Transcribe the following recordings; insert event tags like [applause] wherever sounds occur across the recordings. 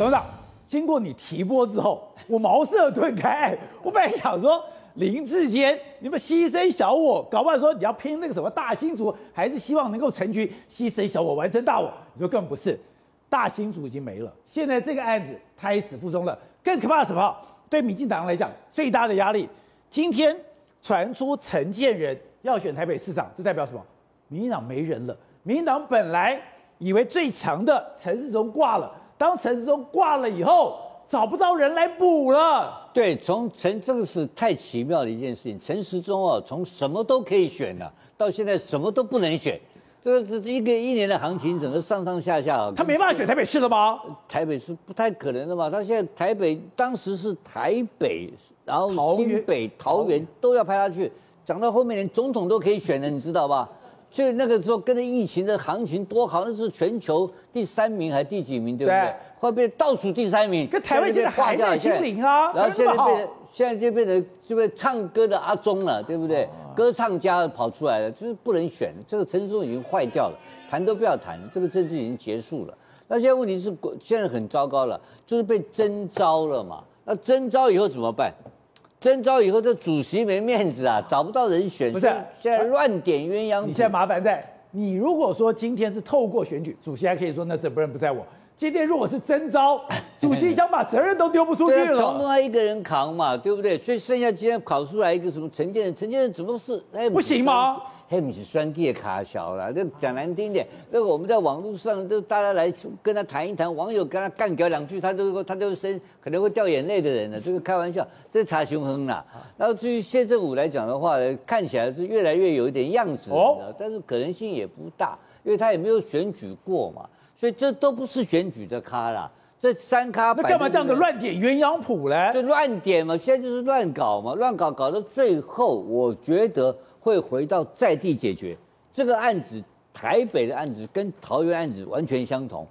董事长，经过你提拨之后，我茅塞顿开。我本来想说，林志坚，你们牺牲小我，搞不好说你要拼那个什么大新竹，还是希望能够成局，牺牲小我，完成大我。你说更不是，大新竹已经没了，现在这个案子胎死腹中了。更可怕什么？对民进党来讲，最大的压力，今天传出陈建仁要选台北市长，这代表什么？民进党没人了。民进党本来以为最强的陈时中挂了。当陈时中挂了以后，找不到人来补了。对，从陈这个是太奇妙的一件事情。陈时中哦，从什么都可以选了，到现在什么都不能选。这个这一个一年的行情，整个上上下下，他没办法选台北市了吗？台北市不太可能的嘛。他现在台北当时是台北，然后新北、桃园都要派他去，讲到后面连总统都可以选了，你知道吧？所以那个时候跟着疫情的行情多好，那是全球第三名还是第几名，对不对？会变倒数第三名，跟台湾现在还在清零啊。然后现在变成现在就变成就被唱歌的阿中了，对不对？歌唱家跑出来了，就是不能选。这个陈时中已经坏掉了，谈都不要谈，这个政治已经结束了。那现在问题是现在很糟糕了，就是被征召了嘛。那征召以后怎么办？征召以后，这主席没面子啊，[laughs] 找不到人选，不是现在乱点鸳鸯。你现在麻烦在，你如果说今天是透过选举，主席还可以说那责任不在我。今天如果是征召，[laughs] 主席想把责任都丢不出去了。总统他一个人扛嘛，对不对？所以剩下今天考出来一个什么陈建仁，陈建仁怎么是？哎，不行吗？黑米是酸地卡小了，就讲难听点，那个我们在网络上都大家来跟他谈一谈，网友跟他干掉两句，他都他都生可能会掉眼泪的人了，这个开玩笑，这查雄亨啦。然后至于谢震武来讲的话，看起来是越来越有一点样子，哦，但是可能性也不大，因为他也没有选举过嘛，所以这都不是选举的咖啦。这三咖那干嘛这样子乱点鸳鸯谱嘞？就乱点嘛，现在就是乱搞嘛，乱搞搞到最后，我觉得。会回到在地解决这个案子，台北的案子跟桃园案子完全相同，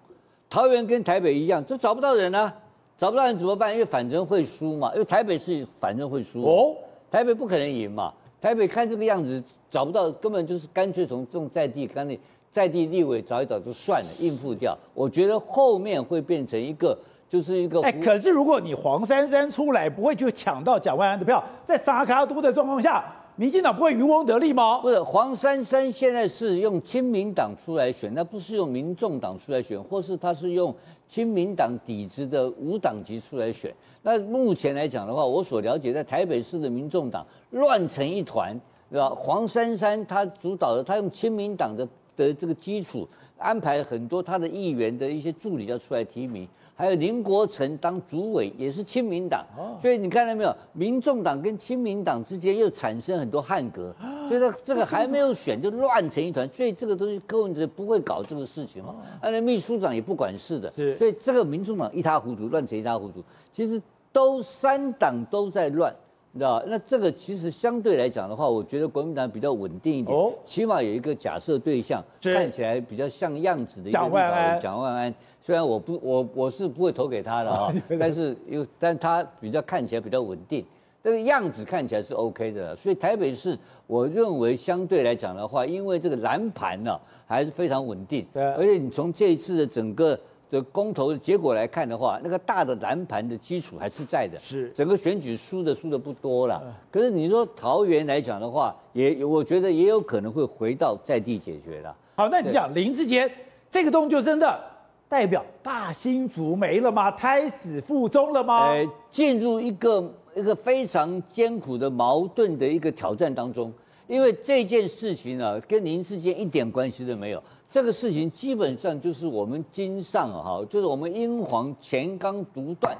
桃园跟台北一样，就找不到人啊，找不到人怎么办？因为反正会输嘛，因为台北是反正会输哦，台北不可能赢嘛，台北看这个样子找不到，根本就是干脆从这种在地干脆在地立委找一找就算了，应付掉。我觉得后面会变成一个就是一个，哎，可是如果你黄珊珊出来，不会就抢到蒋万安的票，在沙卡都的状况下。民进党不会渔翁得利吗？不是，黄珊珊现在是用亲民党出来选，那不是用民众党出来选，或是他是用亲民党底子的无党籍出来选。那目前来讲的话，我所了解，在台北市的民众党乱成一团，对吧？黄珊珊他主导的，他用亲民党的的这个基础安排很多他的议员的一些助理要出来提名。还有林国成当主委也是亲民党，所以你看到没有？民众党跟亲民党之间又产生很多汉格，所以这个还没有选就乱成一团，所以这个东西柯文哲不会搞这个事情。嘛，那秘书长也不管事的，所以这个民众党一塌糊涂，乱成一塌糊涂，其实都三党都在乱。你知道，那这个其实相对来讲的话，我觉得国民党比较稳定一点，哦、起码有一个假设对象，看起来比较像样子的一个蒋万安。蒋万安虽然我不我我是不会投给他的啊，但是又但他比较看起来比较稳定，这个样子看起来是 OK 的。所以台北市我认为相对来讲的话，因为这个蓝盘呢还是非常稳定，对，而且你从这一次的整个。的公投的结果来看的话，那个大的蓝盘的基础还是在的，是整个选举输的输的不多了。可是你说桃园来讲的话，也我觉得也有可能会回到在地解决了。好，那你讲林志杰这个动作真的代表大新竹没了吗？胎死腹中了吗？呃，进入一个一个非常艰苦的矛盾的一个挑战当中，因为这件事情呢、啊，跟您之间一点关系都没有。这个事情基本上就是我们今上哈，就是我们英皇乾纲独断，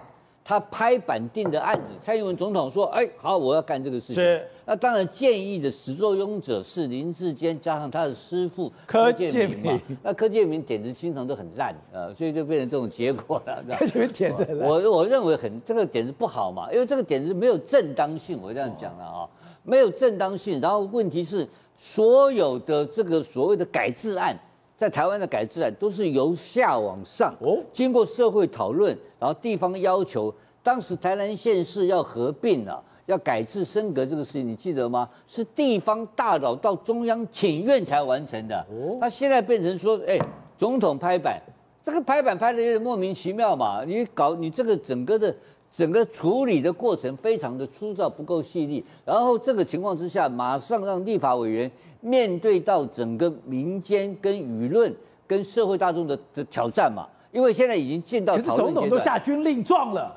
他拍板定的案子。蔡英文总统说：“哎，好，我要干这个事情。”是。那当然建议的始作俑者是林志坚，加上他的师傅柯建明嘛。那柯建明点子经常都很烂呃，所以就变成这种结果了。[laughs] 柯建铭点子烂。我我认为很这个点子不好嘛，因为这个点子没有正当性。我这样讲了啊，没有正当性。然后问题是，所有的这个所谓的改制案。在台湾的改制案都是由下往上哦，经过社会讨论，然后地方要求，当时台南县市要合并了，要改制升格这个事情，你记得吗？是地方大佬到中央请愿才完成的哦。那现在变成说，哎，总统拍板，这个拍板拍的有点莫名其妙嘛，你搞你这个整个的整个处理的过程非常的粗糙，不够细腻。然后这个情况之下，马上让立法委员面对到整个民间跟舆论跟社会大众的的挑战嘛，因为现在已经进到讨论。总统都下军令状了，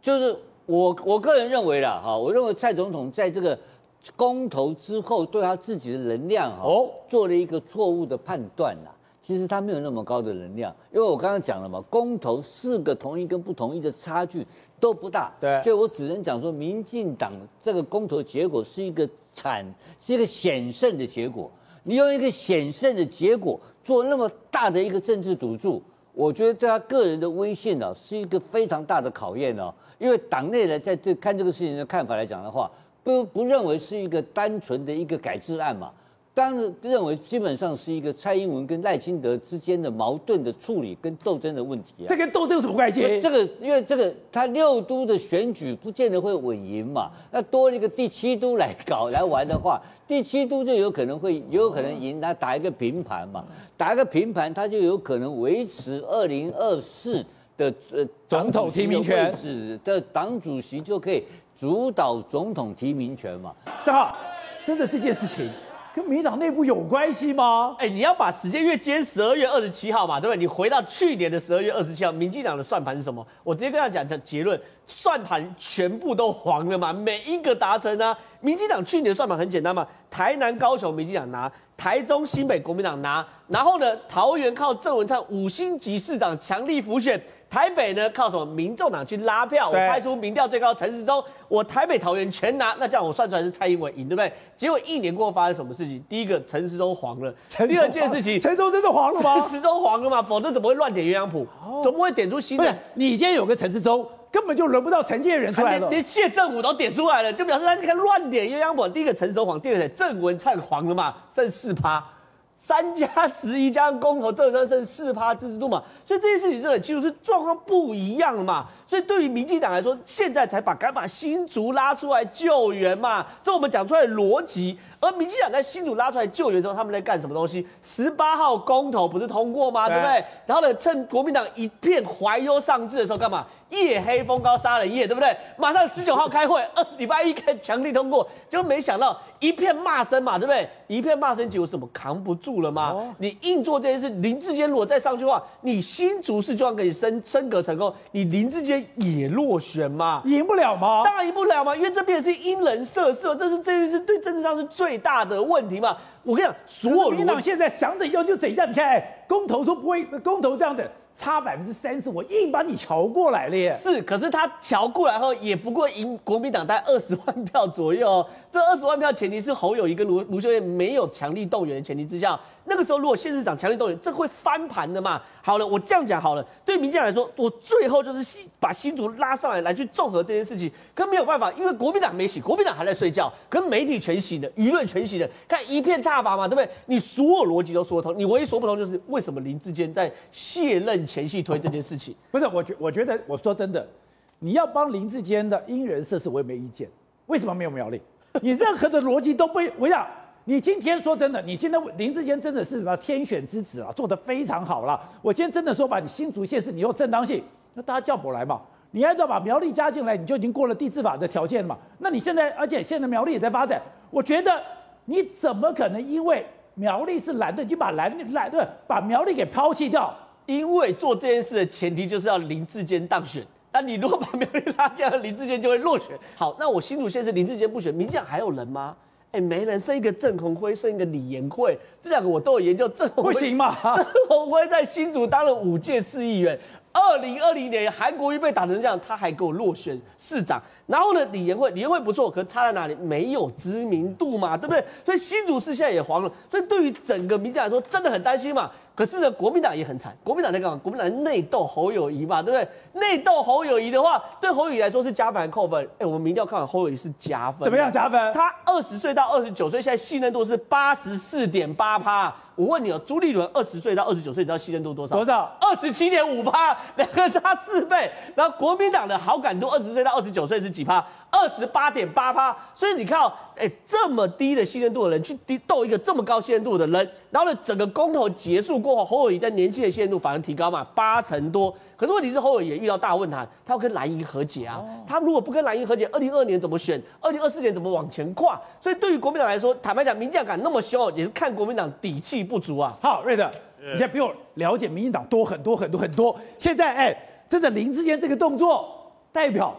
就是我我个人认为啦，哈，我认为蔡总统在这个公投之后，对他自己的能量哈，哦，做了一个错误的判断啦。其实他没有那么高的能量，因为我刚刚讲了嘛，公投四个同意跟不同意的差距都不大，对，所以我只能讲说，民进党这个公投结果是一个惨，是一个险胜的结果。你用一个险胜的结果做那么大的一个政治赌注，我觉得对他个人的威信呢，是一个非常大的考验哦。因为党内人在这看这个事情的看法来讲的话，不不认为是一个单纯的一个改制案嘛。当然认为基本上是一个蔡英文跟赖清德之间的矛盾的处理跟斗争的问题啊。这跟斗争有什么关系？这个因为这个他六都的选举不见得会稳赢嘛，那多一个第七都来搞来玩的话，[laughs] 第七都就有可能会有可能赢，他打一个平盘嘛，打一个平盘他就有可能维持二零二四的呃总统提名权的党主席就可以主导总统提名权嘛。正好，真的这件事情。跟民党内部有关系吗？哎，你要把时间越接十二月二十七号嘛，对不对？你回到去年的十二月二十七号，民进党的算盘是什么？我直接跟他讲的结论，算盘全部都黄了嘛，每一个达成啊。民进党去年的算盘很简单嘛，台南、高雄民进党拿，台中、新北国民党拿，然后呢，桃园靠郑文灿五星级市长强力辅选。台北呢，靠什么？民众党去拉票，我派出民调最高陈时中，我台北桃园全拿，那这样我算出来是蔡英文赢，对不对？结果一年过后发生什么事情？第一个陈时中黄了，第二件事情 [laughs] 陈时中真的黄了吗？陈时中黄了吗？否则怎么会乱点鸳鸯谱？哦、怎么会点出新的？不是，你今天有个陈时中，根本就轮不到陈建仁出来了，连谢政府都点出来了，就表示他你看乱点鸳鸯谱。第一个陈时中黄，第二个郑文灿黄了嘛，剩四趴。三加十一加上公投，这算剩四趴支持度嘛？所以这件事情是很清楚，是状况不一样嘛？所以对于民进党来说，现在才把敢把新竹拉出来救援嘛？这我们讲出来的逻辑。而民进党在新竹拉出来救援之后，他们在干什么东西？十八号公投不是通过吗？对不对？然后呢，趁国民党一片怀忧丧志的时候，干嘛？夜黑风高杀人夜，对不对？马上十九号开会，[laughs] 呃，礼拜一开强力通过，就没想到一片骂声嘛，对不对？一片骂声，结果什么扛不住了吗？哦、你硬做这件事，林志坚如果再上去的话，你新竹市就算给你升升格成功，你林志坚也落选吗？赢不了吗？当然赢不了嘛，因为这边是因人设事，这是这件事对政治上是最大的问题嘛。我跟你讲，所有民党现在想怎样就怎样，你看，哎，公投说不会，公投这样子。差百分之三十，我硬把你瞧过来了耶。是，可是他瞧过来后，也不过赢国民党大概二十万票左右。这二十万票前提是侯友谊跟卢卢秀燕没有强力动员的前提之下。那个时候，如果县市长强力动员，这会翻盘的嘛？好了，我这样讲好了。对民进党来说，我最后就是新把新竹拉上来，来去综合这件事情。可没有办法，因为国民党没醒，国民党还在睡觉，可媒体全醒了，舆论全醒了，看一片挞伐嘛，对不对？你所有逻辑都说通，你唯一说不通就是为什么林志坚在卸任前戏推这件事情？不是，我觉我觉得，我说真的，你要帮林志坚的因人设事，我也没意见。为什么没有苗栗？[laughs] 你任何的逻辑都不我想。你今天说真的，你今天林志坚真的是什么天选之子啊，做得非常好了。我今天真的说把你新竹县市你有正当性，那大家叫我来嘛。你按照把苗栗加进来，你就已经过了地质法的条件了嘛。那你现在，而且现在苗栗也在发展，我觉得你怎么可能因为苗栗是蓝的，就把蓝蓝的把苗栗给抛弃掉？因为做这件事的前提就是要林志坚当选。那你如果把苗栗拉进来，林志坚就会落选。好，那我新竹县是林志坚不选，民进党还有人吗？哎，没人，剩一个郑鸿辉，剩一个李延慧，这两个我都有研究。郑鸿辉不行吗？[laughs] 郑鸿辉在新竹当了五届市议员，二零二零年韩国瑜被打成这样，他还给我落选市长。然后呢，李延慧，李延慧不错，可差在哪里？没有知名度嘛，对不对？所以新竹市现在也黄了。所以对于整个民进来说，真的很担心嘛。可是呢，国民党也很惨。国民党在干嘛？国民党内斗侯友谊嘛，对不对？内斗侯友谊的话，对侯友谊来说是加分扣分？哎，我们民调看完侯友谊是加分。怎么样加分？他二十岁到二十九岁，现在信任度是八十四点八趴。我问你哦，朱立伦二十岁到二十九岁，你知道信任度多少？多少？二十七点五趴，两个差四倍。然后国民党的好感度二十岁到二十九岁是几趴？二十八点八趴。所以你看哦，哎，这么低的信任度的人去斗一个这么高信任度的人，然后呢，整个公投结束过后，侯友谊在年轻的信任度反而提高嘛，八成多。可是问题是侯友谊也遇到大问题，他要跟蓝营和解啊。哦、他如果不跟蓝营和解，二零二二年怎么选？二零二四年怎么往前跨？所以对于国民党来说，坦白讲，民进党敢那么凶，也是看国民党底气不足啊。好，瑞德，你现在比我了解民进党多很多很多很多。现在哎，真的林志坚这个动作代表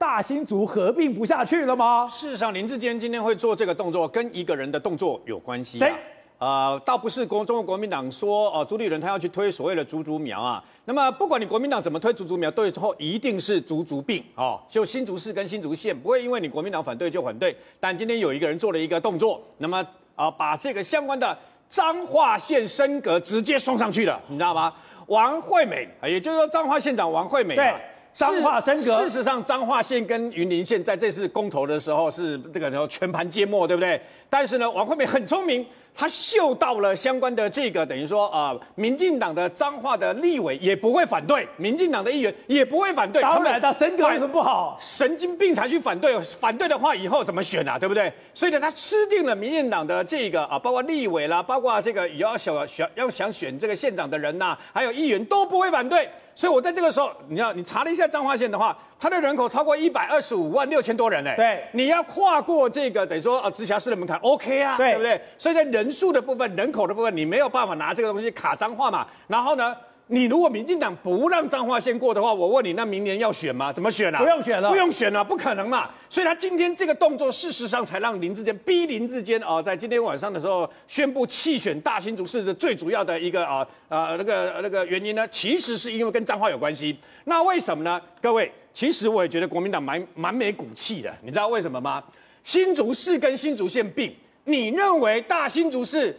大新竹合并不下去了吗？事实上，林志坚今天会做这个动作，跟一个人的动作有关系、啊。呃，倒不是国中国国民党说哦、呃，朱立伦他要去推所谓的竹竹苗啊。那么不管你国民党怎么推竹竹苗，对之后一定是竹竹病哦。就新竹市跟新竹县不会因为你国民党反对就反对。但今天有一个人做了一个动作，那么啊、呃，把这个相关的彰化县升格直接送上去了，你知道吗？王惠美，也就是说彰化县长王惠美。对。彰化升格，事实上，彰化县跟云林县在这次公投的时候是这个全盘皆末，对不对？但是呢，王惠美很聪明，他嗅到了相关的这个，等于说啊、呃，民进党的脏话的立委也不会反对，民进党的议员也不会反对。当然的，升格有什么不好？神经病才去反对，反对的话以后怎么选啊？对不对？所以呢，他吃定了民进党的这个啊，包括立委啦，包括这个要想选要想选这个县长的人呐、啊，还有议员都不会反对。所以，我在这个时候，你要你查了一下彰化县的话，它的人口超过一百二十五万六千多人呢。对，你要跨过这个等于说啊直辖市的门槛，OK 啊，对，不对？所以在人数的部分、人口的部分，你没有办法拿这个东西卡脏话嘛。然后呢？你如果民进党不让彰化先过的话，我问你，那明年要选吗？怎么选啊？不用选了，不用选了，不可能嘛。所以他今天这个动作，事实上才让林志坚逼林志坚啊，在今天晚上的时候宣布弃选大新竹市的最主要的一个啊啊那个那个原因呢，其实是因为跟彰化有关系。那为什么呢？各位，其实我也觉得国民党蛮蛮没骨气的，你知道为什么吗？新竹市跟新竹县并，你认为大新竹市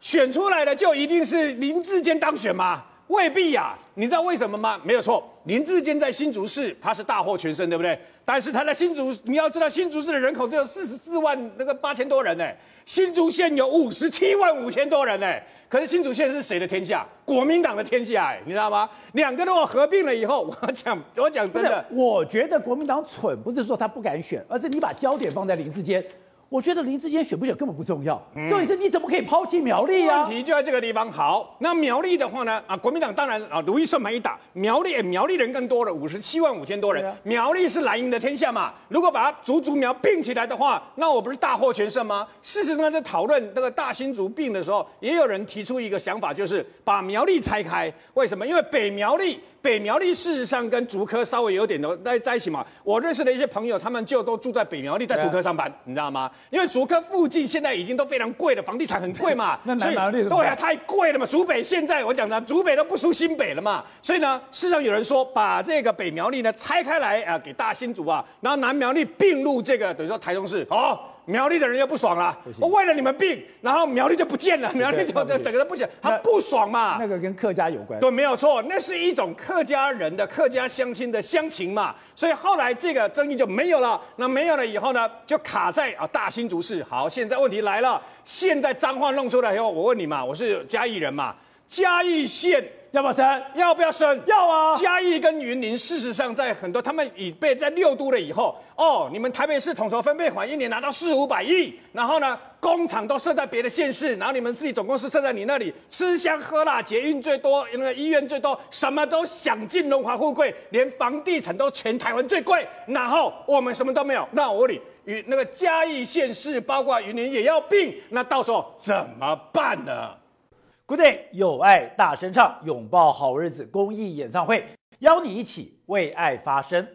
选出来的就一定是林志坚当选吗？未必呀、你知道为什么吗？没有错，林志坚在新竹市他是大获全胜，对不对？但是他在新竹，你要知道新竹市的人口只有四十四万那个八千多人呢，新竹县有五十七万五千多人呢。可是新竹县是谁的天下？国民党的天下，哎，你知道吗？两个如果合并了以后，我讲我讲真的，我觉得国民党蠢，不是说他不敢选，而是你把焦点放在林志坚。我觉得林志坚选不选根本不重要，重点是你怎么可以抛弃苗栗啊？问题就在这个地方。好，那苗栗的话呢？啊，国民党当然啊，如意算盘一打，苗栗苗栗人更多了，五十七万五千多人。啊、苗栗是蓝营的天下嘛？如果把它竹竹苗并起来的话，那我不是大获全胜吗？事实上，在讨论那个大新竹并的时候，也有人提出一个想法，就是把苗栗拆开。为什么？因为北苗栗。北苗栗事实上跟竹科稍微有点的在在一起嘛。我认识的一些朋友，他们就都住在北苗栗，在竹科上班，你知道吗？因为竹科附近现在已经都非常贵了，房地产很贵嘛。那南苗栗对啊，太贵了嘛。竹北现在我讲的，竹北都不输新北了嘛。所以呢，事实上有人说，把这个北苗栗呢拆开来啊，给大新竹啊，然后南苗栗并入这个等于说台中市哦。苗栗的人又不爽了，我为了你们病，然后苗栗就不见了，[laughs] 苗栗就整个都不行，他不爽嘛。那个跟客家有关。对，没有错，那是一种客家人的客家乡亲的乡情嘛。所以后来这个争议就没有了。那没有了以后呢，就卡在啊大新竹市。好，现在问题来了，现在脏话弄出来以后，我问你嘛，我是嘉义人嘛，嘉义县。要不要升？要不要升？要啊！嘉义跟云林，事实上在很多他们已被在六都了以后，哦，你们台北市统筹分配款一年拿到四五百亿，然后呢，工厂都设在别的县市，然后你们自己总公司设在你那里，吃香喝辣，捷运最多，那个医院最多，什么都享尽荣华富贵，连房地产都全台湾最贵，然后我们什么都没有。那我问你，与那个嘉义县市包括云林也要并，那到时候怎么办呢？Good day，有爱大声唱，拥抱好日子公益演唱会，邀你一起为爱发声。